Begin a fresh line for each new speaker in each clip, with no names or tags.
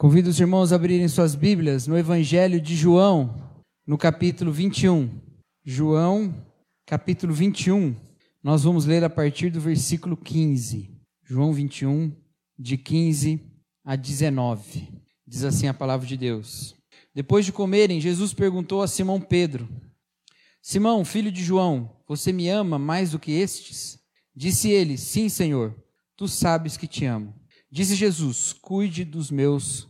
Convido os irmãos a abrirem suas Bíblias no Evangelho de João, no capítulo 21. João, capítulo 21. Nós vamos ler a partir do versículo 15. João 21, de 15 a 19. Diz assim a palavra de Deus. Depois de comerem, Jesus perguntou a Simão Pedro: Simão, filho de João, você me ama mais do que estes? Disse ele: Sim, Senhor, tu sabes que te amo. Disse Jesus: Cuide dos meus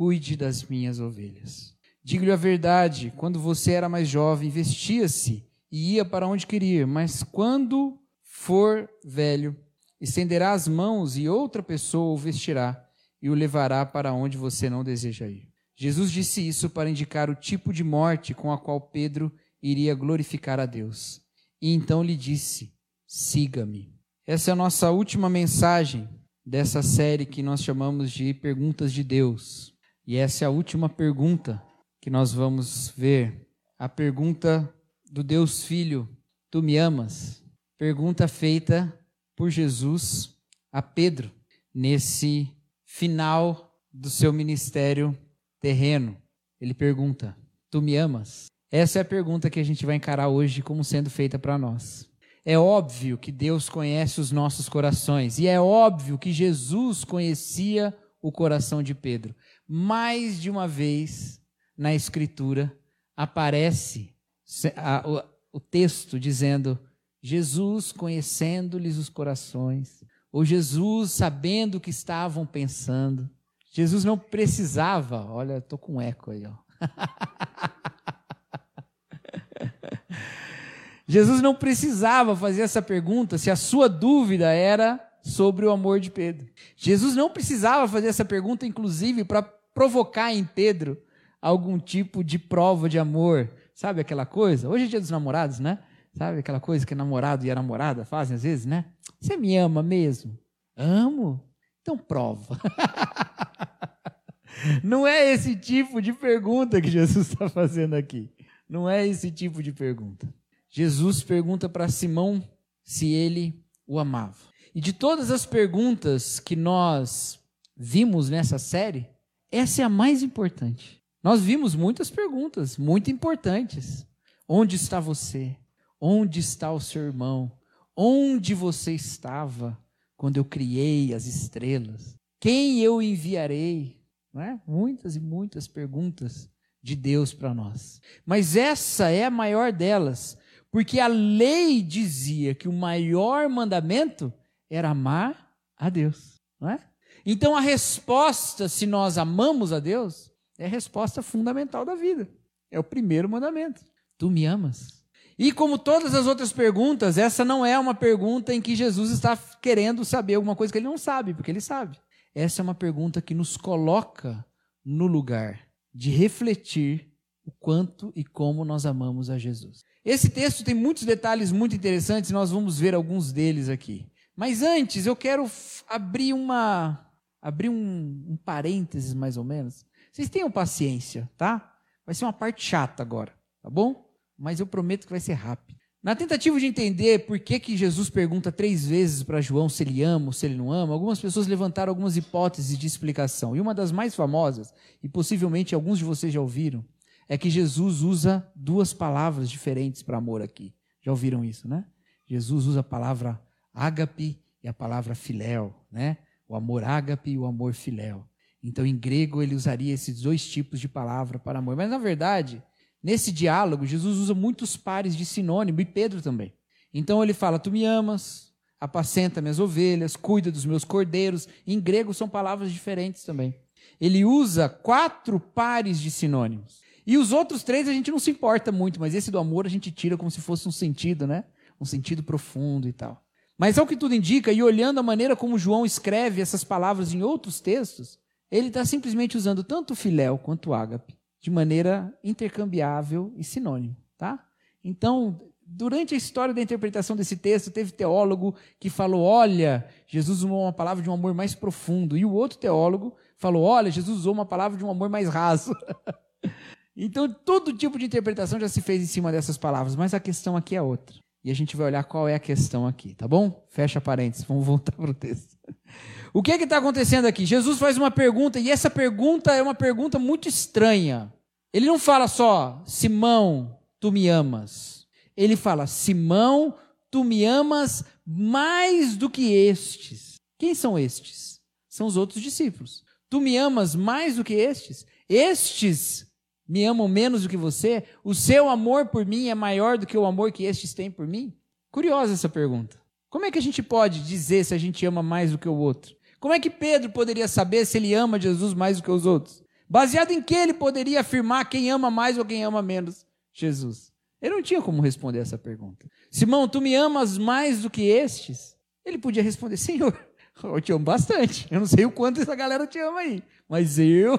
cuide das minhas ovelhas. Digo-lhe a verdade: quando você era mais jovem, vestia-se e ia para onde queria, mas quando for velho, estenderá as mãos e outra pessoa o vestirá e o levará para onde você não deseja ir. Jesus disse isso para indicar o tipo de morte com a qual Pedro iria glorificar a Deus. E então lhe disse: Siga-me. Essa é a nossa última mensagem dessa série que nós chamamos de Perguntas de Deus. E essa é a última pergunta que nós vamos ver. A pergunta do Deus Filho: Tu me amas? Pergunta feita por Jesus a Pedro nesse final do seu ministério terreno. Ele pergunta: Tu me amas? Essa é a pergunta que a gente vai encarar hoje como sendo feita para nós. É óbvio que Deus conhece os nossos corações e é óbvio que Jesus conhecia o coração de Pedro mais de uma vez na Escritura aparece o texto dizendo: Jesus conhecendo-lhes os corações, ou Jesus sabendo o que estavam pensando. Jesus não precisava, olha, estou com eco aí, ó. Jesus não precisava fazer essa pergunta se a sua dúvida era sobre o amor de Pedro. Jesus não precisava fazer essa pergunta, inclusive, para provocar em Pedro algum tipo de prova de amor. Sabe aquela coisa? Hoje é dia dos namorados, né? Sabe aquela coisa que namorado e a namorada fazem às vezes, né? Você me ama mesmo? Amo? Então prova. Não é esse tipo de pergunta que Jesus está fazendo aqui. Não é esse tipo de pergunta. Jesus pergunta para Simão se ele o amava. E de todas as perguntas que nós vimos nessa série, essa é a mais importante. Nós vimos muitas perguntas muito importantes. Onde está você? Onde está o seu irmão? Onde você estava quando eu criei as estrelas? Quem eu enviarei? É? Muitas e muitas perguntas de Deus para nós. Mas essa é a maior delas, porque a lei dizia que o maior mandamento era amar a Deus, não é? Então a resposta, se nós amamos a Deus, é a resposta fundamental da vida. É o primeiro mandamento. Tu me amas? E como todas as outras perguntas, essa não é uma pergunta em que Jesus está querendo saber alguma coisa que ele não sabe, porque ele sabe. Essa é uma pergunta que nos coloca no lugar de refletir o quanto e como nós amamos a Jesus. Esse texto tem muitos detalhes muito interessantes, nós vamos ver alguns deles aqui. Mas antes, eu quero abrir uma abrir um, um parênteses mais ou menos. Vocês tenham paciência, tá? Vai ser uma parte chata agora, tá bom? Mas eu prometo que vai ser rápido. Na tentativa de entender por que, que Jesus pergunta três vezes para João se ele ama ou se ele não ama, algumas pessoas levantaram algumas hipóteses de explicação. E uma das mais famosas, e possivelmente alguns de vocês já ouviram, é que Jesus usa duas palavras diferentes para amor aqui. Já ouviram isso, né? Jesus usa a palavra ágape e a palavra filéu, né? o amor ágape e o amor filéu. Então, em grego, ele usaria esses dois tipos de palavra para amor. Mas, na verdade, nesse diálogo, Jesus usa muitos pares de sinônimo, e Pedro também. Então, ele fala: Tu me amas, apacenta minhas ovelhas, cuida dos meus cordeiros. Em grego, são palavras diferentes também. Ele usa quatro pares de sinônimos. E os outros três a gente não se importa muito, mas esse do amor a gente tira como se fosse um sentido, né? Um sentido profundo e tal. Mas ao que tudo indica, e olhando a maneira como João escreve essas palavras em outros textos, ele está simplesmente usando tanto filéu quanto ágape de maneira intercambiável e sinônimo, tá? Então, durante a história da interpretação desse texto, teve teólogo que falou: olha, Jesus usou uma palavra de um amor mais profundo. E o outro teólogo falou: olha, Jesus usou uma palavra de um amor mais raso. então, todo tipo de interpretação já se fez em cima dessas palavras, mas a questão aqui é outra. E a gente vai olhar qual é a questão aqui, tá bom? Fecha parênteses, vamos voltar para o texto. O que é está acontecendo aqui? Jesus faz uma pergunta, e essa pergunta é uma pergunta muito estranha. Ele não fala só, Simão, tu me amas ele fala: Simão, tu me amas mais do que estes. Quem são estes? São os outros discípulos. Tu me amas mais do que estes? Estes me amam menos do que você? O seu amor por mim é maior do que o amor que estes têm por mim? Curiosa essa pergunta. Como é que a gente pode dizer se a gente ama mais do que o outro? Como é que Pedro poderia saber se ele ama Jesus mais do que os outros? Baseado em que ele poderia afirmar quem ama mais ou quem ama menos Jesus? Ele não tinha como responder essa pergunta. Simão, tu me amas mais do que estes? Ele podia responder, Senhor, eu te amo bastante. Eu não sei o quanto essa galera te ama aí, mas eu.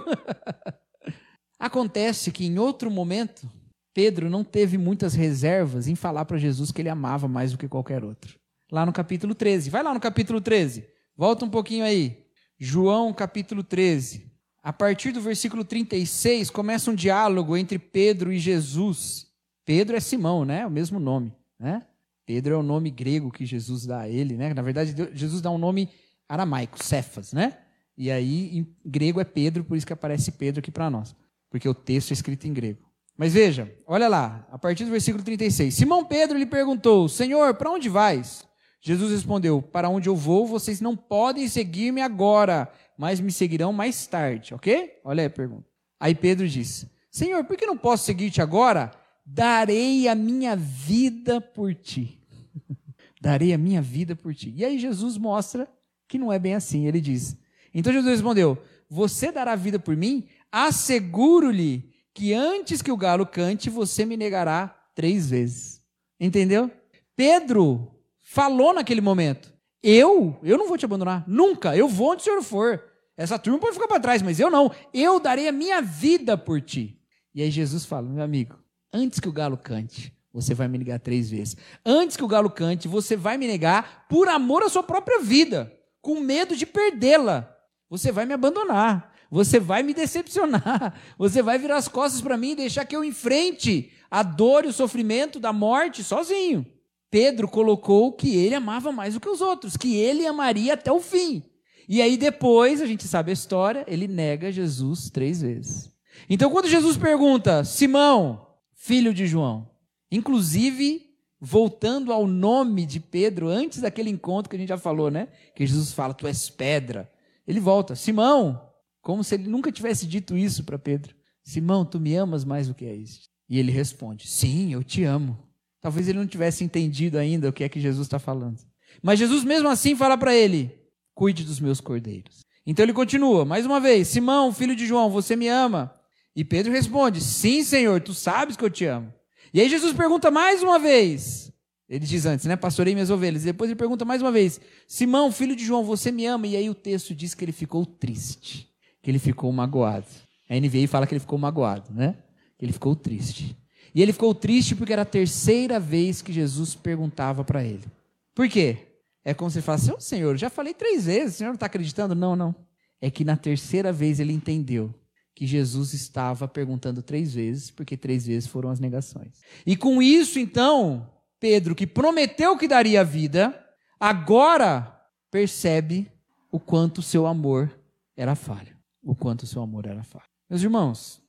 Acontece que em outro momento, Pedro não teve muitas reservas em falar para Jesus que ele amava mais do que qualquer outro. Lá no capítulo 13. Vai lá no capítulo 13. Volta um pouquinho aí. João, capítulo 13. A partir do versículo 36, começa um diálogo entre Pedro e Jesus. Pedro é Simão, né? O mesmo nome, né? Pedro é o nome grego que Jesus dá a ele, né? Na verdade, Jesus dá um nome aramaico, Cefas, né? E aí, em grego é Pedro, por isso que aparece Pedro aqui para nós, porque o texto é escrito em grego. Mas veja, olha lá, a partir do versículo 36. Simão Pedro lhe perguntou: Senhor, para onde vais? Jesus respondeu: Para onde eu vou, vocês não podem seguir-me agora, mas me seguirão mais tarde, ok? Olha aí a pergunta. Aí Pedro disse: Senhor, por que não posso seguir-te agora? darei a minha vida por ti. darei a minha vida por ti. E aí Jesus mostra que não é bem assim. Ele diz: Então Jesus respondeu: Você dará a vida por mim? Asseguro-lhe que antes que o galo cante, você me negará três vezes. Entendeu? Pedro falou naquele momento: Eu, eu não vou te abandonar, nunca. Eu vou onde o Senhor for. Essa turma pode ficar para trás, mas eu não. Eu darei a minha vida por ti. E aí Jesus fala: Meu amigo, Antes que o galo cante, você vai me negar três vezes. Antes que o galo cante, você vai me negar por amor à sua própria vida, com medo de perdê-la. Você vai me abandonar. Você vai me decepcionar. Você vai virar as costas para mim e deixar que eu enfrente a dor e o sofrimento da morte sozinho. Pedro colocou que ele amava mais do que os outros, que ele amaria até o fim. E aí depois, a gente sabe a história, ele nega Jesus três vezes. Então quando Jesus pergunta, Simão, filho de João. Inclusive, voltando ao nome de Pedro, antes daquele encontro que a gente já falou, né? Que Jesus fala, tu és pedra. Ele volta, Simão, como se ele nunca tivesse dito isso para Pedro. Simão, tu me amas mais do que é isso? E ele responde, sim, eu te amo. Talvez ele não tivesse entendido ainda o que é que Jesus está falando. Mas Jesus mesmo assim fala para ele, cuide dos meus cordeiros. Então ele continua, mais uma vez, Simão, filho de João, você me ama? E Pedro responde: Sim, Senhor, tu sabes que eu te amo. E aí Jesus pergunta mais uma vez. Ele diz antes, né? Pastorei minhas ovelhas. E depois ele pergunta mais uma vez: Simão, filho de João, você me ama? E aí o texto diz que ele ficou triste, que ele ficou magoado. A NVI fala que ele ficou magoado, né? Que ele ficou triste. E ele ficou triste porque era a terceira vez que Jesus perguntava para ele. Por quê? É como se ele falasse: oh, Senhor, já falei três vezes, o senhor não está acreditando? Não, não. É que na terceira vez ele entendeu que Jesus estava perguntando três vezes, porque três vezes foram as negações. E com isso, então, Pedro, que prometeu que daria a vida, agora percebe o quanto seu amor era falho. O quanto o seu amor era falho. Meus irmãos,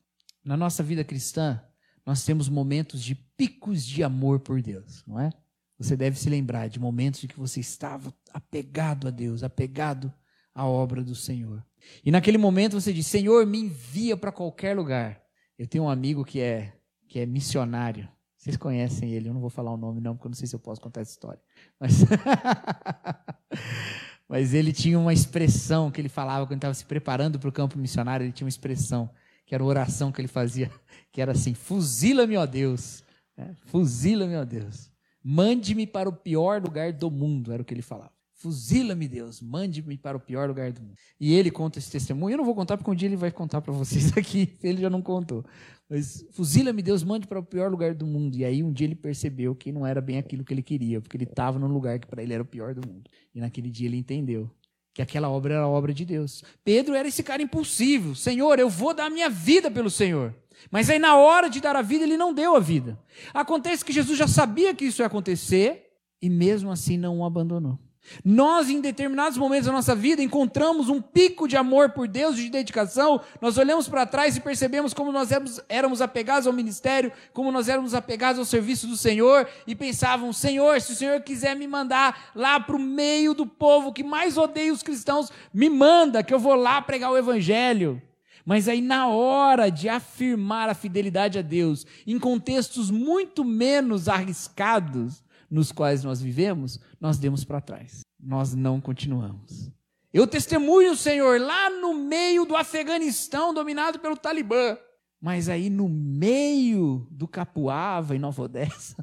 na nossa vida cristã, nós temos momentos de picos de amor por Deus, não é? Você deve se lembrar de momentos em que você estava apegado a Deus, apegado à obra do Senhor. E naquele momento você diz: Senhor, me envia para qualquer lugar. Eu tenho um amigo que é, que é missionário. Vocês conhecem ele, eu não vou falar o nome não, porque eu não sei se eu posso contar essa história. Mas, Mas ele tinha uma expressão que ele falava quando estava se preparando para o campo missionário, ele tinha uma expressão, que era uma oração que ele fazia, que era assim: fuzila-me, ó Deus. É, fuzila-me, ó Deus. Mande-me para o pior lugar do mundo, era o que ele falava. Fuzila-me, Deus, mande-me para o pior lugar do mundo. E ele conta esse testemunho. Eu não vou contar porque um dia ele vai contar para vocês aqui. Ele já não contou. Mas fuzila-me, Deus, mande para o pior lugar do mundo. E aí um dia ele percebeu que não era bem aquilo que ele queria, porque ele estava num lugar que para ele era o pior do mundo. E naquele dia ele entendeu que aquela obra era a obra de Deus. Pedro era esse cara impulsivo. Senhor, eu vou dar a minha vida pelo Senhor. Mas aí na hora de dar a vida, ele não deu a vida. Acontece que Jesus já sabia que isso ia acontecer e mesmo assim não o abandonou. Nós, em determinados momentos da nossa vida, encontramos um pico de amor por Deus, de dedicação. Nós olhamos para trás e percebemos como nós éramos, éramos, apegados ao ministério, como nós éramos apegados ao serviço do Senhor, e pensavam: Senhor, se o Senhor quiser me mandar lá para o meio do povo que mais odeia os cristãos, me manda, que eu vou lá pregar o Evangelho. Mas aí, na hora de afirmar a fidelidade a Deus, em contextos muito menos arriscados, nos quais nós vivemos, nós demos para trás. Nós não continuamos. Eu testemunho, Senhor, lá no meio do Afeganistão, dominado pelo Talibã. Mas aí no meio do Capuava, em Nova Odessa,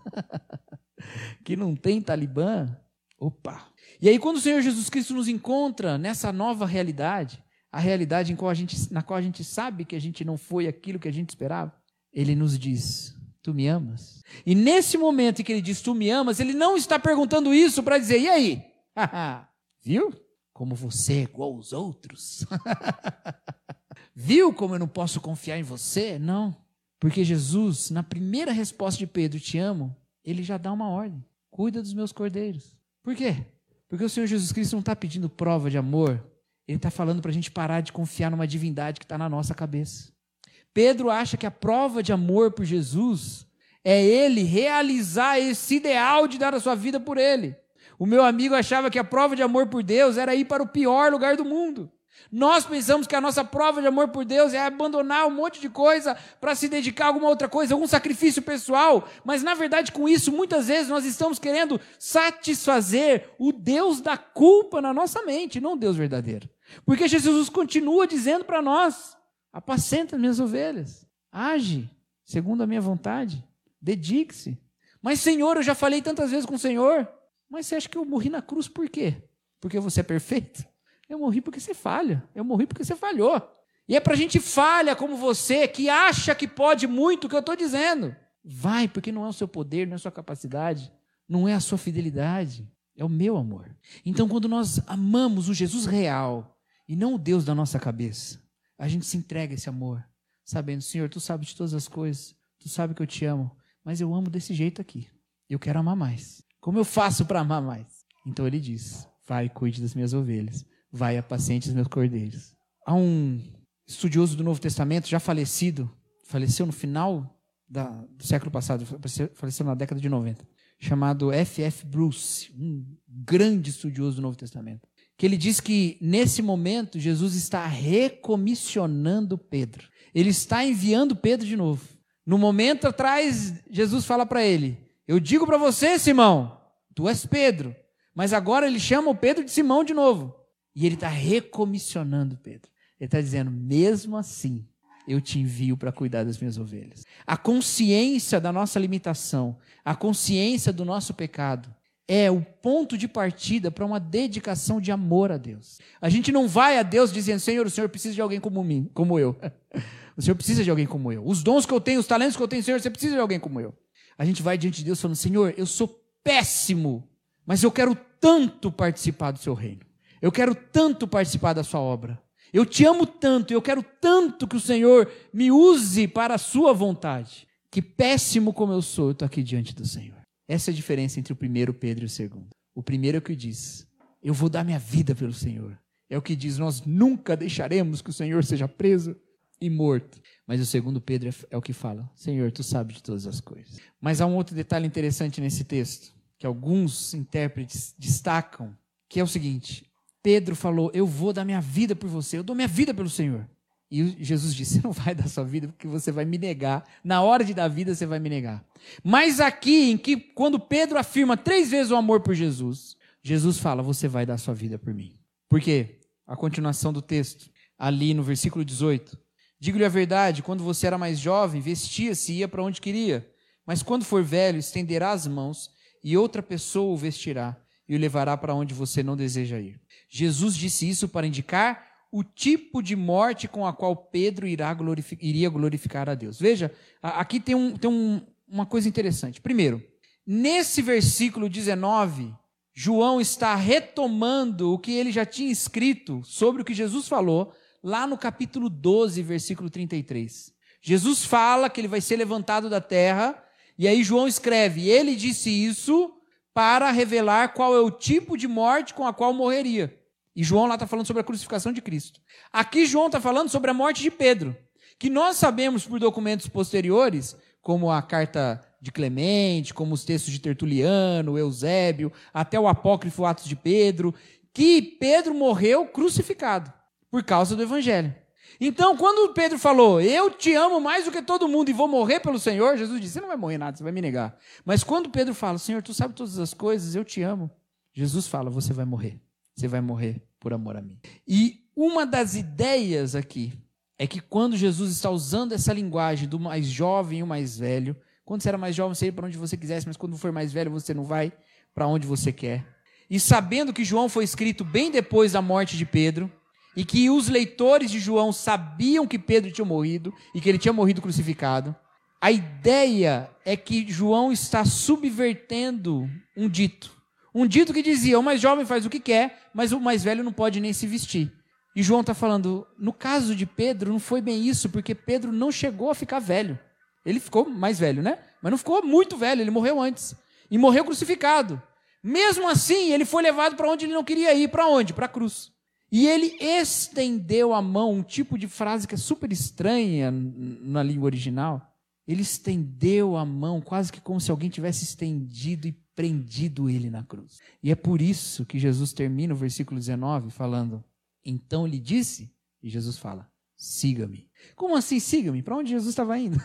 que não tem Talibã, opa. E aí quando o Senhor Jesus Cristo nos encontra nessa nova realidade, a realidade qual a gente, na qual a gente sabe que a gente não foi aquilo que a gente esperava, ele nos diz: Tu me amas? E nesse momento em que ele diz tu me amas, ele não está perguntando isso para dizer, e aí? Viu? Como você é igual aos outros. Viu como eu não posso confiar em você? Não. Porque Jesus, na primeira resposta de Pedro, te amo, ele já dá uma ordem. Cuida dos meus cordeiros. Por quê? Porque o Senhor Jesus Cristo não está pedindo prova de amor. Ele está falando para a gente parar de confiar numa divindade que está na nossa cabeça. Pedro acha que a prova de amor por Jesus é ele realizar esse ideal de dar a sua vida por ele. O meu amigo achava que a prova de amor por Deus era ir para o pior lugar do mundo. Nós pensamos que a nossa prova de amor por Deus é abandonar um monte de coisa para se dedicar a alguma outra coisa, algum sacrifício pessoal, mas na verdade com isso muitas vezes nós estamos querendo satisfazer o Deus da culpa na nossa mente, não o Deus verdadeiro. Porque Jesus continua dizendo para nós: Apacenta as minhas ovelhas. Age segundo a minha vontade. Dedique-se. Mas, Senhor, eu já falei tantas vezes com o Senhor. Mas você acha que eu morri na cruz por quê? Porque você é perfeito? Eu morri porque você falha. Eu morri porque você falhou. E é para gente falha como você, que acha que pode muito o que eu estou dizendo. Vai, porque não é o seu poder, não é a sua capacidade, não é a sua fidelidade, é o meu amor. Então, quando nós amamos o Jesus real e não o Deus da nossa cabeça, a gente se entrega esse amor, sabendo, Senhor, tu sabes de todas as coisas, tu sabes que eu te amo, mas eu amo desse jeito aqui. Eu quero amar mais. Como eu faço para amar mais? Então ele diz: Vai, cuide das minhas ovelhas, vai, apacente os meus cordeiros. Há um estudioso do Novo Testamento, já falecido, faleceu no final da, do século passado, faleceu na década de 90, chamado F.F. Bruce, um grande estudioso do Novo Testamento que ele diz que nesse momento Jesus está recomissionando Pedro. Ele está enviando Pedro de novo. No momento atrás, Jesus fala para ele: Eu digo para você, Simão, tu és Pedro. Mas agora ele chama o Pedro de Simão de novo. E ele está recomissionando Pedro. Ele está dizendo: mesmo assim, eu te envio para cuidar das minhas ovelhas. A consciência da nossa limitação, a consciência do nosso pecado, é o ponto de partida para uma dedicação de amor a Deus. A gente não vai a Deus dizendo, Senhor, o Senhor precisa de alguém como mim, como eu. O Senhor precisa de alguém como eu. Os dons que eu tenho, os talentos que eu tenho, Senhor, você precisa de alguém como eu. A gente vai diante de Deus falando, Senhor, eu sou péssimo, mas eu quero tanto participar do seu reino. Eu quero tanto participar da sua obra. Eu te amo tanto, eu quero tanto que o Senhor me use para a sua vontade. Que péssimo como eu sou, eu estou aqui diante do Senhor. Essa é a diferença entre o primeiro Pedro e o segundo. O primeiro é o que diz: Eu vou dar minha vida pelo Senhor. É o que diz: Nós nunca deixaremos que o Senhor seja preso e morto. Mas o segundo Pedro é, é o que fala: Senhor, tu sabes de todas as coisas. Mas há um outro detalhe interessante nesse texto, que alguns intérpretes destacam, que é o seguinte: Pedro falou: Eu vou dar minha vida por você, eu dou minha vida pelo Senhor. E Jesus disse: Você não vai dar sua vida porque você vai me negar. Na hora de dar vida, você vai me negar. Mas aqui, em que quando Pedro afirma três vezes o amor por Jesus, Jesus fala: Você vai dar sua vida por mim. Por quê? A continuação do texto, ali no versículo 18. Digo-lhe a verdade: quando você era mais jovem, vestia-se e ia para onde queria. Mas quando for velho, estenderá as mãos e outra pessoa o vestirá e o levará para onde você não deseja ir. Jesus disse isso para indicar o tipo de morte com a qual Pedro glorific iria glorificar a Deus. Veja, aqui tem, um, tem um, uma coisa interessante. Primeiro, nesse versículo 19, João está retomando o que ele já tinha escrito sobre o que Jesus falou lá no capítulo 12, versículo 33. Jesus fala que ele vai ser levantado da terra, e aí João escreve: Ele disse isso para revelar qual é o tipo de morte com a qual morreria. E João lá está falando sobre a crucificação de Cristo. Aqui João está falando sobre a morte de Pedro, que nós sabemos por documentos posteriores, como a carta de Clemente, como os textos de Tertuliano, Eusébio, até o apócrifo Atos de Pedro, que Pedro morreu crucificado por causa do evangelho. Então, quando Pedro falou, eu te amo mais do que todo mundo e vou morrer pelo Senhor, Jesus disse, você não vai morrer nada, você vai me negar. Mas quando Pedro fala, Senhor, tu sabe todas as coisas, eu te amo, Jesus fala, você vai morrer. Você vai morrer por amor a mim. E uma das ideias aqui é que quando Jesus está usando essa linguagem do mais jovem e o mais velho, quando você era mais jovem, você ia para onde você quisesse, mas quando for mais velho, você não vai para onde você quer. E sabendo que João foi escrito bem depois da morte de Pedro, e que os leitores de João sabiam que Pedro tinha morrido e que ele tinha morrido crucificado, a ideia é que João está subvertendo um dito. Um dito que dizia: o mais jovem faz o que quer, mas o mais velho não pode nem se vestir. E João está falando: no caso de Pedro, não foi bem isso, porque Pedro não chegou a ficar velho. Ele ficou mais velho, né? Mas não ficou muito velho, ele morreu antes. E morreu crucificado. Mesmo assim, ele foi levado para onde ele não queria ir. Para onde? Para a cruz. E ele estendeu a mão, um tipo de frase que é super estranha na língua original. Ele estendeu a mão, quase que como se alguém tivesse estendido e prendido ele na cruz. E é por isso que Jesus termina o versículo 19 falando: Então lhe disse, e Jesus fala: Siga-me. Como assim, siga-me? Para onde Jesus estava indo?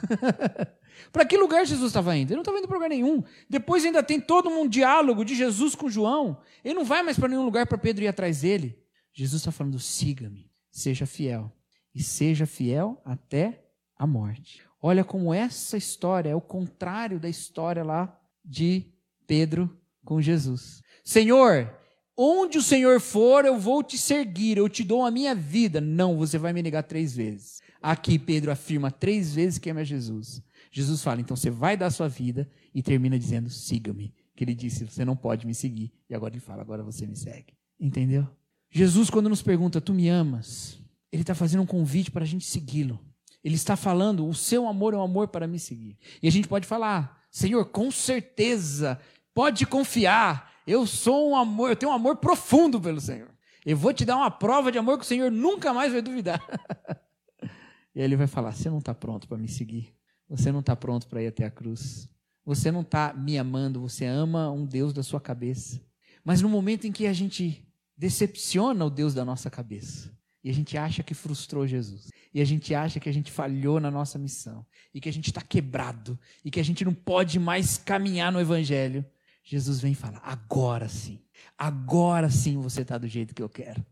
para que lugar Jesus estava indo? Ele não estava indo para lugar nenhum. Depois ainda tem todo um diálogo de Jesus com João. Ele não vai mais para nenhum lugar para Pedro ir atrás dele. Jesus está falando: siga-me, seja fiel. E seja fiel até a morte. Olha como essa história é o contrário da história lá de Pedro com Jesus. Senhor, onde o Senhor for, eu vou te seguir, eu te dou a minha vida. Não, você vai me negar três vezes. Aqui Pedro afirma três vezes que ama Jesus. Jesus fala, então você vai dar a sua vida e termina dizendo, siga-me. Que ele disse, você não pode me seguir. E agora ele fala, agora você me segue. Entendeu? Jesus, quando nos pergunta, Tu me amas? Ele está fazendo um convite para a gente segui-lo. Ele está falando, o seu amor é um amor para me seguir. E a gente pode falar, Senhor, com certeza, pode confiar, eu sou um amor, eu tenho um amor profundo pelo Senhor. Eu vou te dar uma prova de amor que o Senhor nunca mais vai duvidar. e aí ele vai falar: Você não está pronto para me seguir. Você não está pronto para ir até a cruz. Você não está me amando. Você ama um Deus da sua cabeça. Mas no momento em que a gente decepciona o Deus da nossa cabeça. E a gente acha que frustrou Jesus. E a gente acha que a gente falhou na nossa missão. E que a gente está quebrado. E que a gente não pode mais caminhar no Evangelho. Jesus vem e fala: agora sim. Agora sim você está do jeito que eu quero.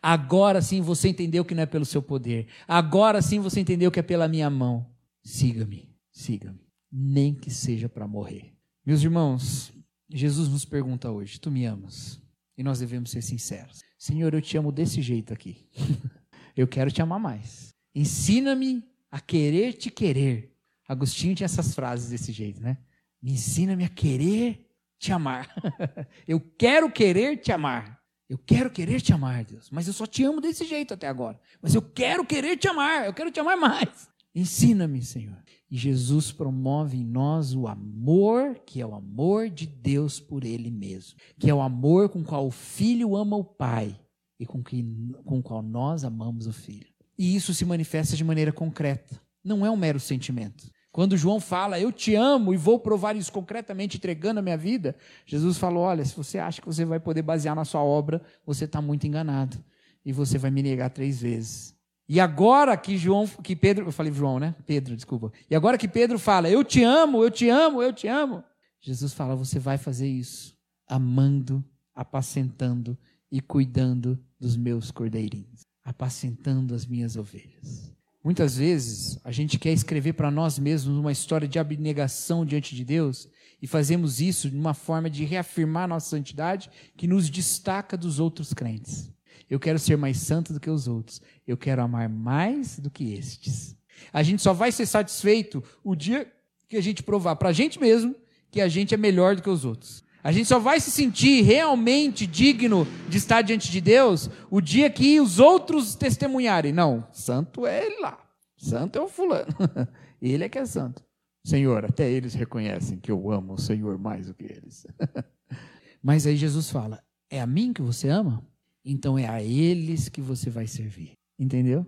Agora sim você entendeu que não é pelo seu poder. Agora sim você entendeu que é pela minha mão. Siga-me, siga-me. Nem que seja para morrer. Meus irmãos, Jesus nos pergunta hoje: Tu me amas? E nós devemos ser sinceros. Senhor, eu te amo desse jeito aqui. eu quero te amar mais. Ensina-me a querer te querer. Agostinho tinha essas frases desse jeito, né? Me ensina-me a querer te amar. eu quero querer te amar. Eu quero querer te amar, Deus. Mas eu só te amo desse jeito até agora. Mas eu quero querer te amar. Eu quero te amar mais. Ensina-me, Senhor. E Jesus promove em nós o amor, que é o amor de Deus por Ele mesmo, que é o amor com o qual o Filho ama o Pai e com, que, com o qual nós amamos o Filho. E isso se manifesta de maneira concreta, não é um mero sentimento. Quando João fala, eu te amo e vou provar isso concretamente, entregando a minha vida, Jesus falou: olha, se você acha que você vai poder basear na sua obra, você está muito enganado. E você vai me negar três vezes. E agora que João, que Pedro, eu falei João, né? Pedro, desculpa. E agora que Pedro fala, eu te amo, eu te amo, eu te amo. Jesus fala, você vai fazer isso, amando, apacentando e cuidando dos meus cordeirinhos, apacentando as minhas ovelhas. Muitas vezes a gente quer escrever para nós mesmos uma história de abnegação diante de Deus E fazemos isso de uma forma de reafirmar nossa santidade que nos destaca dos outros crentes. Eu quero ser mais santo do que os outros. Eu quero amar mais do que estes. A gente só vai ser satisfeito o dia que a gente provar para a gente mesmo que a gente é melhor do que os outros. A gente só vai se sentir realmente digno de estar diante de Deus o dia que os outros testemunharem. Não, santo é ele lá. Santo é o fulano. Ele é que é santo. Senhor, até eles reconhecem que eu amo o Senhor mais do que eles. Mas aí Jesus fala: É a mim que você ama? Então é a eles que você vai servir. Entendeu?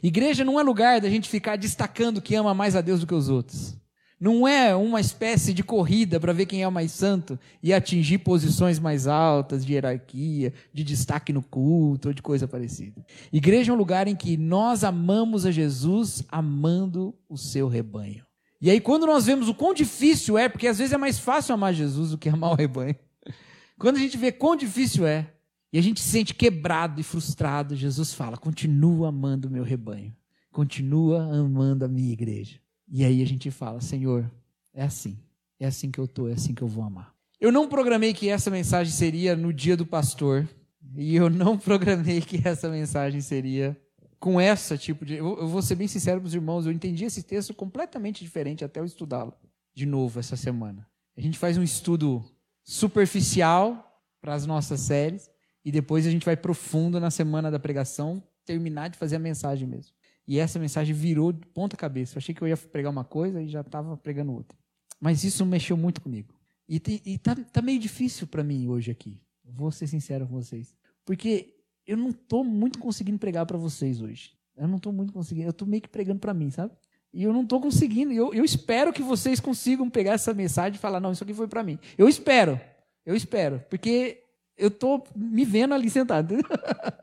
Igreja não é lugar da gente ficar destacando que ama mais a Deus do que os outros. Não é uma espécie de corrida para ver quem é o mais santo e atingir posições mais altas de hierarquia, de destaque no culto ou de coisa parecida. Igreja é um lugar em que nós amamos a Jesus amando o seu rebanho. E aí, quando nós vemos o quão difícil é, porque às vezes é mais fácil amar Jesus do que amar o rebanho. Quando a gente vê quão difícil é, e a gente se sente quebrado e frustrado, Jesus fala: continua amando o meu rebanho, continua amando a minha igreja. E aí a gente fala: Senhor, é assim, é assim que eu estou, é assim que eu vou amar. Eu não programei que essa mensagem seria no dia do pastor, e eu não programei que essa mensagem seria com essa tipo de. Eu, vou ser bem sincero para os irmãos, eu entendi esse texto completamente diferente até eu estudá-lo de novo essa semana. A gente faz um estudo superficial para as nossas séries, e depois a gente vai profundo na semana da pregação, terminar de fazer a mensagem mesmo. E essa mensagem virou de ponta cabeça. Eu achei que eu ia pregar uma coisa e já estava pregando outra. Mas isso mexeu muito comigo. E, está tá meio difícil para mim hoje aqui. Vou ser sincero com vocês. Porque eu não estou muito conseguindo pregar para vocês hoje. Eu não estou muito conseguindo. Eu estou meio que pregando para mim, sabe? E eu não estou conseguindo. Eu, eu espero que vocês consigam pegar essa mensagem e falar: não, isso aqui foi para mim. Eu espero. Eu espero. Porque eu estou me vendo ali sentado.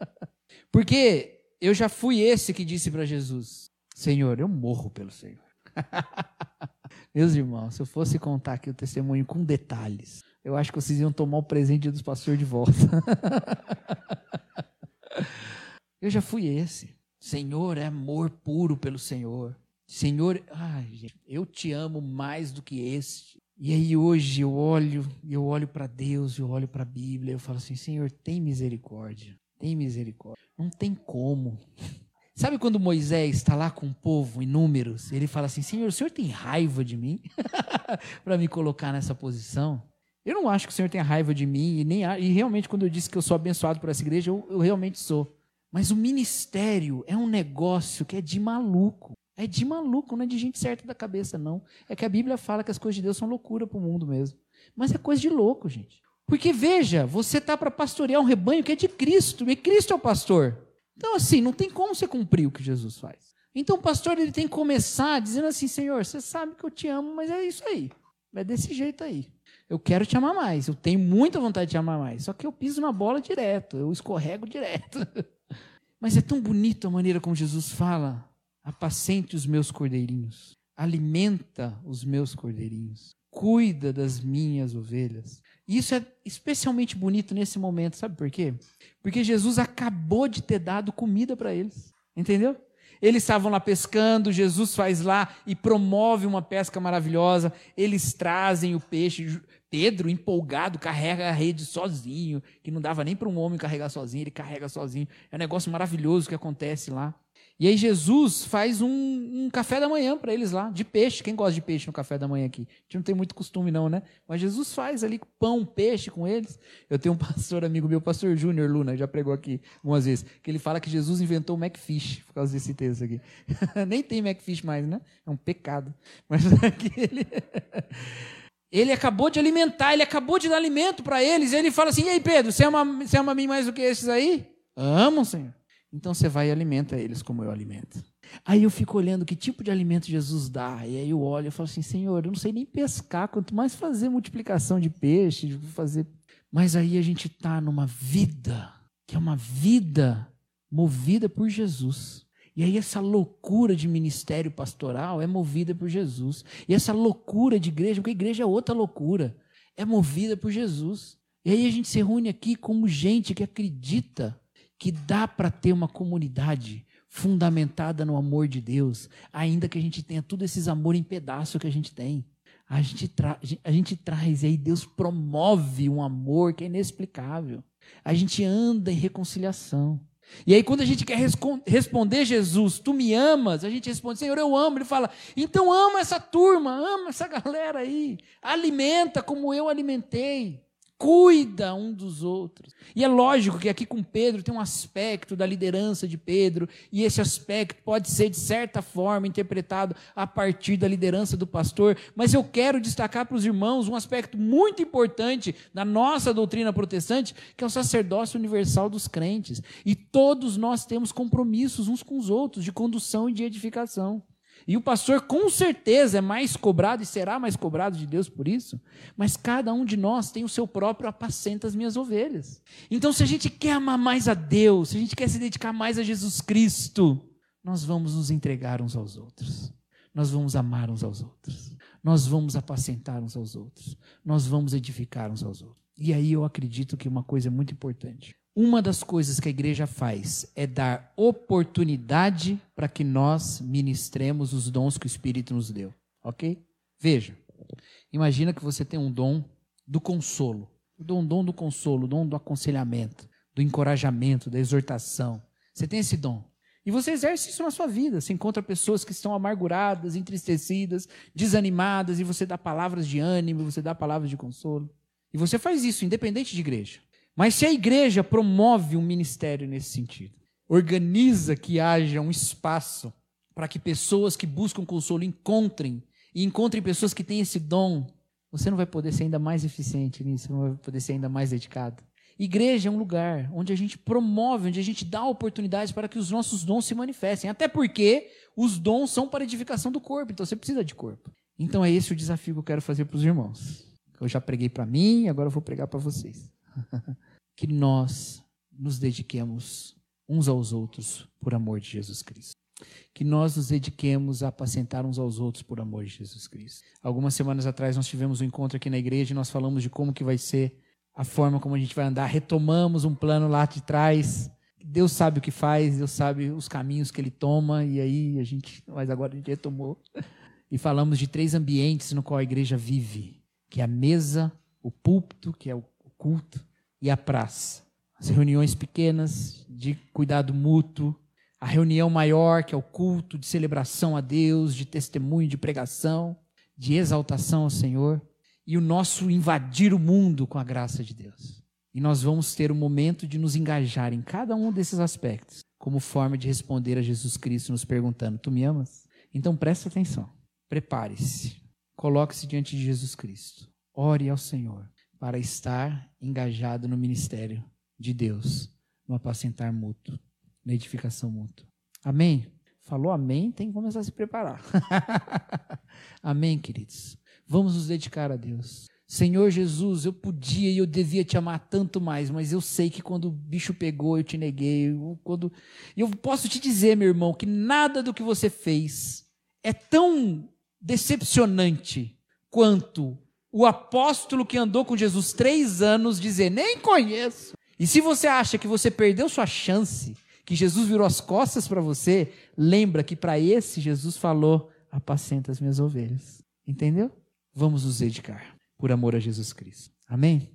porque eu já fui esse que disse para Jesus: Senhor, eu morro pelo Senhor. Meus irmãos, se eu fosse contar aqui o testemunho com detalhes, eu acho que vocês iam tomar o presente dos pastores de volta. eu já fui esse. Senhor, é amor puro pelo Senhor. Senhor, ai, gente, eu te amo mais do que este. E aí hoje eu olho, eu olho para Deus, eu olho para a Bíblia, eu falo assim, Senhor, tem misericórdia. Tem misericórdia. Não tem como. Sabe quando Moisés está lá com o povo em números? Ele fala assim: Senhor, o senhor tem raiva de mim para me colocar nessa posição? Eu não acho que o senhor tenha raiva de mim, e, nem, e realmente, quando eu disse que eu sou abençoado por essa igreja, eu, eu realmente sou. Mas o ministério é um negócio que é de maluco. É de maluco, não é de gente certa da cabeça, não. É que a Bíblia fala que as coisas de Deus são loucura para o mundo mesmo. Mas é coisa de louco, gente. Porque veja, você está para pastorear um rebanho que é de Cristo, e Cristo é o pastor. Então, assim, não tem como você cumprir o que Jesus faz. Então, o pastor ele tem que começar dizendo assim: Senhor, você sabe que eu te amo, mas é isso aí. É desse jeito aí. Eu quero te amar mais. Eu tenho muita vontade de te amar mais. Só que eu piso na bola direto. Eu escorrego direto. mas é tão bonito a maneira como Jesus fala: apacente os meus cordeirinhos. Alimenta os meus cordeirinhos. Cuida das minhas ovelhas. Isso é especialmente bonito nesse momento, sabe por quê? Porque Jesus acabou de ter dado comida para eles, entendeu? Eles estavam lá pescando, Jesus faz lá e promove uma pesca maravilhosa. Eles trazem o peixe. Pedro, empolgado, carrega a rede sozinho, que não dava nem para um homem carregar sozinho, ele carrega sozinho. É um negócio maravilhoso que acontece lá. E aí Jesus faz um, um café da manhã para eles lá, de peixe. Quem gosta de peixe no café da manhã aqui? A gente não tem muito costume não, né? Mas Jesus faz ali pão, peixe com eles. Eu tenho um pastor amigo meu, pastor Júnior Luna, já pregou aqui algumas vezes, que ele fala que Jesus inventou o McFish, por causa desse texto aqui. Nem tem McFish mais, né? É um pecado. Mas aqui ele... Ele acabou de alimentar, ele acabou de dar alimento para eles. E ele fala assim: E aí, Pedro, você ama, você ama a mim mais do que esses aí? Amo, Senhor. Então você vai e alimenta eles como eu alimento. Aí eu fico olhando que tipo de alimento Jesus dá. E aí eu olho e falo assim, Senhor, eu não sei nem pescar, quanto mais fazer multiplicação de peixe, fazer. Mas aí a gente está numa vida, que é uma vida movida por Jesus. E aí essa loucura de ministério pastoral é movida por Jesus. E essa loucura de igreja, porque a igreja é outra loucura, é movida por Jesus. E aí a gente se reúne aqui como gente que acredita que dá para ter uma comunidade fundamentada no amor de Deus, ainda que a gente tenha todos esses amor em pedaço que a gente tem. a gente, a gente traz, e aí Deus promove um amor que é inexplicável. A gente anda em reconciliação. E aí, quando a gente quer responder Jesus, tu me amas, a gente responde, Senhor, eu amo. Ele fala, então ama essa turma, ama essa galera aí, alimenta como eu alimentei cuida um dos outros. E é lógico que aqui com Pedro tem um aspecto da liderança de Pedro, e esse aspecto pode ser, de certa forma, interpretado a partir da liderança do pastor, mas eu quero destacar para os irmãos um aspecto muito importante da nossa doutrina protestante, que é o sacerdócio universal dos crentes. E todos nós temos compromissos uns com os outros, de condução e de edificação. E o pastor com certeza é mais cobrado e será mais cobrado de Deus por isso, mas cada um de nós tem o seu próprio apacenta as minhas ovelhas. Então, se a gente quer amar mais a Deus, se a gente quer se dedicar mais a Jesus Cristo, nós vamos nos entregar uns aos outros. Nós vamos amar uns aos outros. Nós vamos apacentar uns aos outros. Nós vamos edificar uns aos outros. E aí eu acredito que uma coisa é muito importante. Uma das coisas que a igreja faz é dar oportunidade para que nós ministremos os dons que o Espírito nos deu. Ok? Veja, imagina que você tem um dom do consolo, o dom, dom do consolo, o dom do aconselhamento, do encorajamento, da exortação. Você tem esse dom. E você exerce isso na sua vida. Você encontra pessoas que estão amarguradas, entristecidas, desanimadas, e você dá palavras de ânimo, você dá palavras de consolo. E você faz isso independente de igreja. Mas se a igreja promove um ministério nesse sentido, organiza que haja um espaço para que pessoas que buscam consolo encontrem e encontrem pessoas que têm esse dom, você não vai poder ser ainda mais eficiente nisso, não vai poder ser ainda mais dedicado. Igreja é um lugar onde a gente promove, onde a gente dá oportunidades para que os nossos dons se manifestem. Até porque os dons são para edificação do corpo, então você precisa de corpo. Então é esse o desafio que eu quero fazer para os irmãos. Eu já preguei para mim, agora eu vou pregar para vocês. que nós nos dediquemos uns aos outros por amor de Jesus Cristo. Que nós nos dediquemos a apacentar uns aos outros por amor de Jesus Cristo. Algumas semanas atrás nós tivemos um encontro aqui na igreja e nós falamos de como que vai ser a forma como a gente vai andar. Retomamos um plano lá de trás. Deus sabe o que faz, Deus sabe os caminhos que ele toma e aí a gente, mas agora a gente retomou. E falamos de três ambientes no qual a igreja vive, que é a mesa, o púlpito, que é o culto, e a praça. As reuniões pequenas de cuidado mútuo, a reunião maior, que é o culto de celebração a Deus, de testemunho, de pregação, de exaltação ao Senhor, e o nosso invadir o mundo com a graça de Deus. E nós vamos ter o momento de nos engajar em cada um desses aspectos, como forma de responder a Jesus Cristo nos perguntando: Tu me amas? Então preste atenção, prepare-se, coloque-se diante de Jesus Cristo, ore ao Senhor, para estar engajado no ministério de Deus, no apacentar mútuo, na edificação mútua. Amém? Falou amém, tem que começar a se preparar. amém, queridos? Vamos nos dedicar a Deus. Senhor Jesus, eu podia e eu devia te amar tanto mais, mas eu sei que quando o bicho pegou, eu te neguei. Quando... Eu posso te dizer, meu irmão, que nada do que você fez é tão decepcionante quanto o apóstolo que andou com Jesus três anos dizer: Nem conheço. E se você acha que você perdeu sua chance, que Jesus virou as costas para você, lembra que para esse Jesus falou: Apacenta as minhas ovelhas. Entendeu? Vamos nos dedicar por amor a Jesus Cristo. Amém?